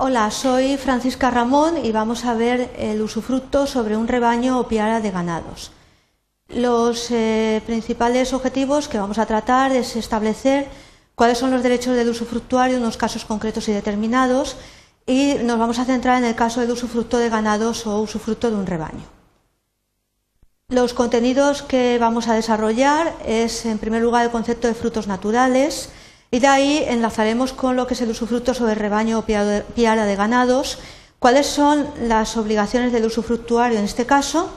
Hola, soy Francisca Ramón y vamos a ver el usufructo sobre un rebaño o piara de ganados. Los eh, principales objetivos que vamos a tratar es establecer cuáles son los derechos del usufructuario en unos casos concretos y determinados y nos vamos a centrar en el caso del usufructo de ganados o usufructo de un rebaño. Los contenidos que vamos a desarrollar es, en primer lugar, el concepto de frutos naturales, y de ahí enlazaremos con lo que es el usufructo sobre el rebaño o piara de ganados, cuáles son las obligaciones del usufructuario en este caso,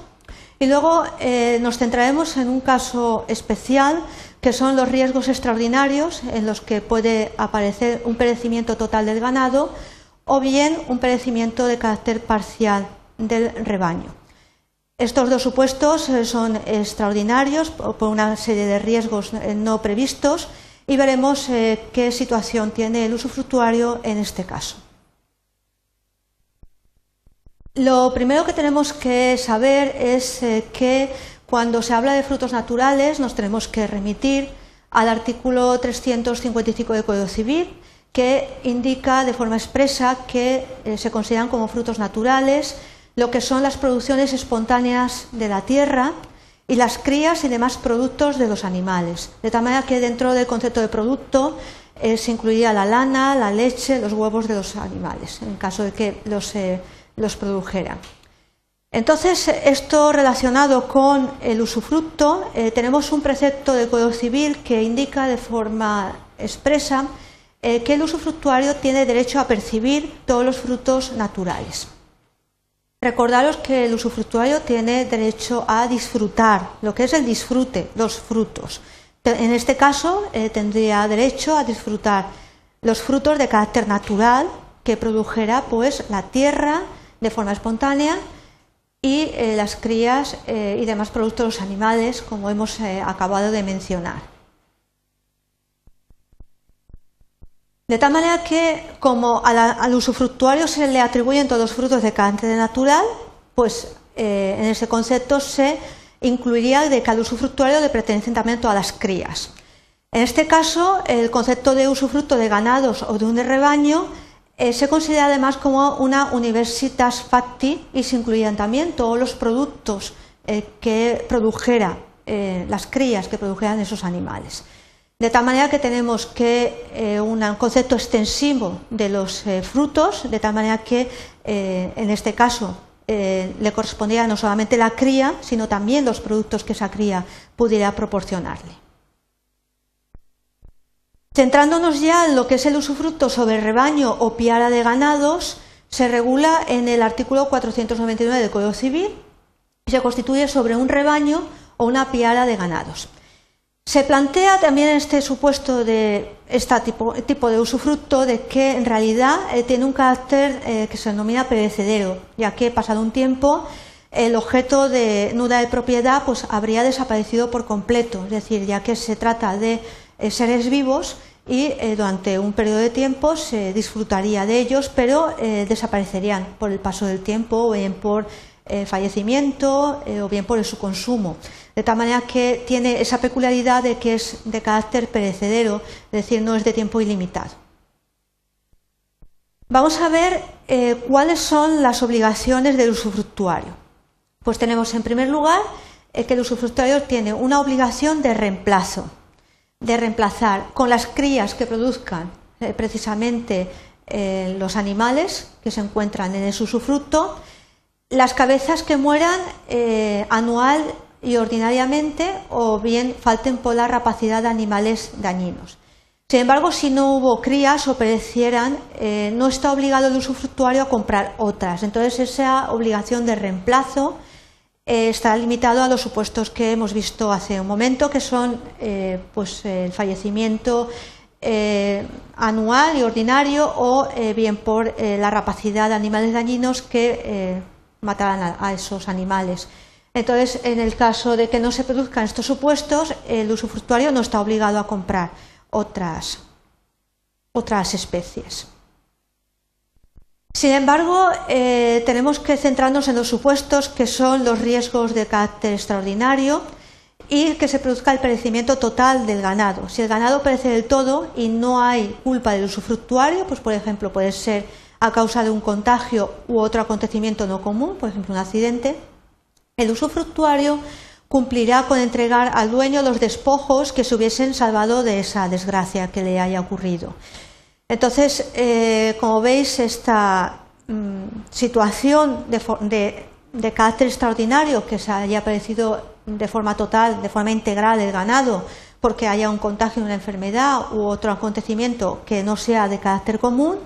y luego eh, nos centraremos en un caso especial que son los riesgos extraordinarios en los que puede aparecer un perecimiento total del ganado o bien un perecimiento de carácter parcial del rebaño. Estos dos supuestos eh, son extraordinarios por una serie de riesgos eh, no previstos y veremos eh, qué situación tiene el usufructuario en este caso. Lo primero que tenemos que saber es eh, que cuando se habla de frutos naturales nos tenemos que remitir al artículo 355 del Código Civil, que indica de forma expresa que eh, se consideran como frutos naturales lo que son las producciones espontáneas de la tierra y las crías y demás productos de los animales. De tal manera que dentro del concepto de producto eh, se incluiría la lana, la leche, los huevos de los animales, en caso de que los, eh, los produjeran. Entonces, esto relacionado con el usufructo, eh, tenemos un precepto del Código Civil que indica de forma expresa que el usufructuario tiene derecho a percibir todos los frutos naturales. Recordaros que el usufructuario tiene derecho a disfrutar, lo que es el disfrute, los frutos. En este caso, eh, tendría derecho a disfrutar los frutos de carácter natural que produjera pues, la tierra de forma espontánea y eh, las crías eh, y demás productos de los animales, como hemos acabado de mencionar. De tal manera que, como al usufructuario se le atribuyen todos los frutos de carácter natural, pues eh, en ese concepto se incluiría de que al usufructuario le pertenecen también todas las crías. En este caso, el concepto de usufructo de ganados o de un rebaño eh, se considera además como una universitas facti y se incluirían también todos los productos eh, que produjera las crías que produjeran esos animales. De tal manera que tenemos que eh, un concepto extensivo de los eh, frutos, de tal manera que eh, en este caso le correspondía no solamente la cría, sino también los productos que esa cría pudiera proporcionarle. Centrándonos ya en lo que es el usufructo sobre rebaño o piara de ganados, se regula en el artículo 499 del Código Civil y se constituye sobre un rebaño o una piara de ganados. Se plantea también este supuesto de este tipo, de usufructo de que en realidad eh, tiene un carácter eh, que se denomina perecedero, ya que pasado un tiempo el objeto de nuda de propiedad pues habría desaparecido por completo, es decir, ya que se trata de eh, seres vivos y durante un periodo de tiempo se disfrutaría de ellos, pero desaparecerían por el paso del tiempo o bien por fallecimiento o bien por su consumo de tal manera que tiene esa peculiaridad de que es de carácter perecedero, es decir, no es de tiempo ilimitado. Vamos a ver eh, cuáles son las obligaciones del usufructuario. Pues tenemos en primer lugar eh, que el usufructuario tiene una obligación de reemplazo, de reemplazar con las crías que produzcan eh, precisamente los animales que se encuentran en ese usufructo, las cabezas que mueran anual y ordinariamente o bien falten por la rapacidad de animales dañinos. Sin embargo, si no hubo crías o perecieran, eh, no está obligado el usufructuario a comprar otras. Entonces, esa obligación de reemplazo eh, está limitado a los supuestos que hemos visto hace un momento, que son eh, pues, el fallecimiento anual y ordinario o bien por la rapacidad de animales dañinos que mataran a esos animales. Entonces, en el caso de que no se produzcan estos supuestos, el usufructuario no está obligado a comprar otras, otras especies. Sin embargo, eh, tenemos que centrarnos en los supuestos que son los riesgos de carácter extraordinario y que se produzca el perecimiento total del ganado. Si el ganado perece del todo y no hay culpa del usufructuario, pues por ejemplo puede ser a causa de un contagio u otro acontecimiento no común, por ejemplo un accidente, el usufructuario cumplirá con entregar al dueño los despojos que se hubiesen salvado de esa desgracia que le haya ocurrido. Entonces, eh, como veis, esta mm, situación de, carácter extraordinario que se haya aparecido de forma total, de forma integral el ganado, porque haya un contagio, una enfermedad u otro acontecimiento que no sea de carácter común,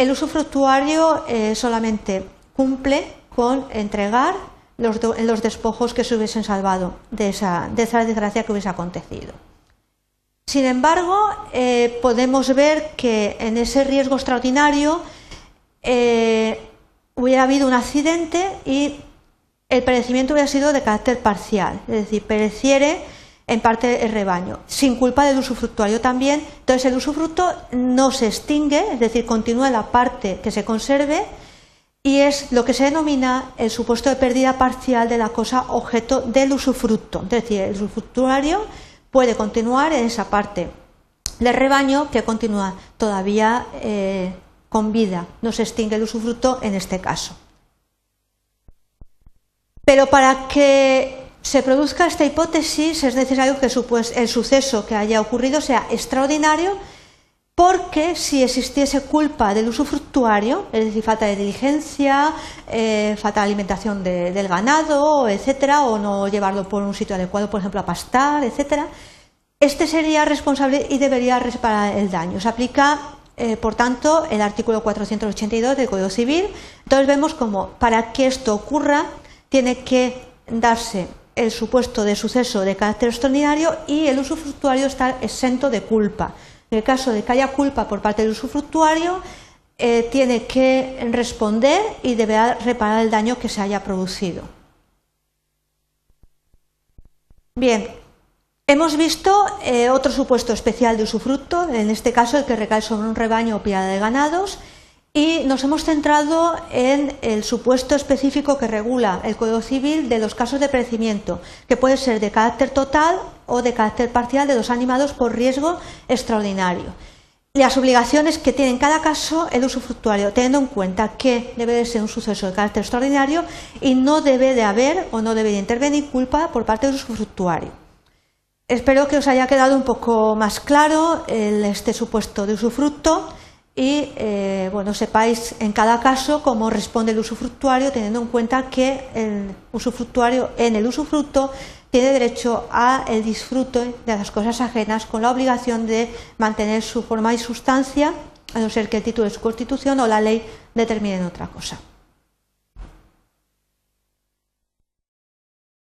el usufructuario eh, solamente cumple con entregar los, despojos que se hubiesen salvado de esa, desgracia que hubiese acontecido. Sin embargo, eh, podemos ver que en ese riesgo extraordinario eh, hubiera habido un accidente y el perecimiento hubiera sido de carácter parcial, es decir, pereciere en parte el rebaño, sin culpa del usufructuario también. Entonces el usufructo no se extingue, es decir, continúa la parte que se conserve y es lo que se denomina el supuesto de pérdida parcial de la cosa objeto del usufructo. Es decir, el usufructuario puede continuar en esa parte del rebaño que continúa todavía eh, con vida, no se extingue el usufructo en este caso. Pero para que se produzca esta hipótesis es necesario que el suceso que haya ocurrido sea extraordinario porque si existiese culpa del usufructuario, es decir, falta de diligencia, eh, falta de alimentación del ganado, etcétera, o no llevarlo por un sitio adecuado, por ejemplo, a pastar, etcétera, este sería responsable y debería reparar el daño. Se aplica, eh, por tanto, el artículo 482 del Código Civil. Entonces vemos como para que esto ocurra tiene que darse el supuesto de suceso de carácter extraordinario y el usufructuario está exento de culpa. En el caso de que haya culpa por parte del usufructuario, eh, tiene que responder y deberá reparar el daño que se haya producido. Bien, hemos visto eh, otro supuesto especial de usufructo, en este caso el que recae sobre un rebaño o piada de ganados, y nos hemos centrado en el supuesto específico que regula el Código Civil de los casos de perecimiento, que puede ser de carácter total o de carácter parcial de los animados por riesgo extraordinario. Las obligaciones que tiene en cada caso el usufructuario, teniendo en cuenta que debe de ser un suceso de carácter extraordinario y no debe de haber o no debe de intervenir culpa por parte del usufructuario. Espero que os haya quedado un poco más claro este supuesto de usufructo y eh, bueno, sepáis en cada caso cómo responde el usufructuario, teniendo en cuenta que el usufructuario en el usufructo tiene derecho a el disfrute de las cosas ajenas con la obligación de mantener su forma y sustancia, a no ser que el título de su constitución o la ley determinen otra cosa.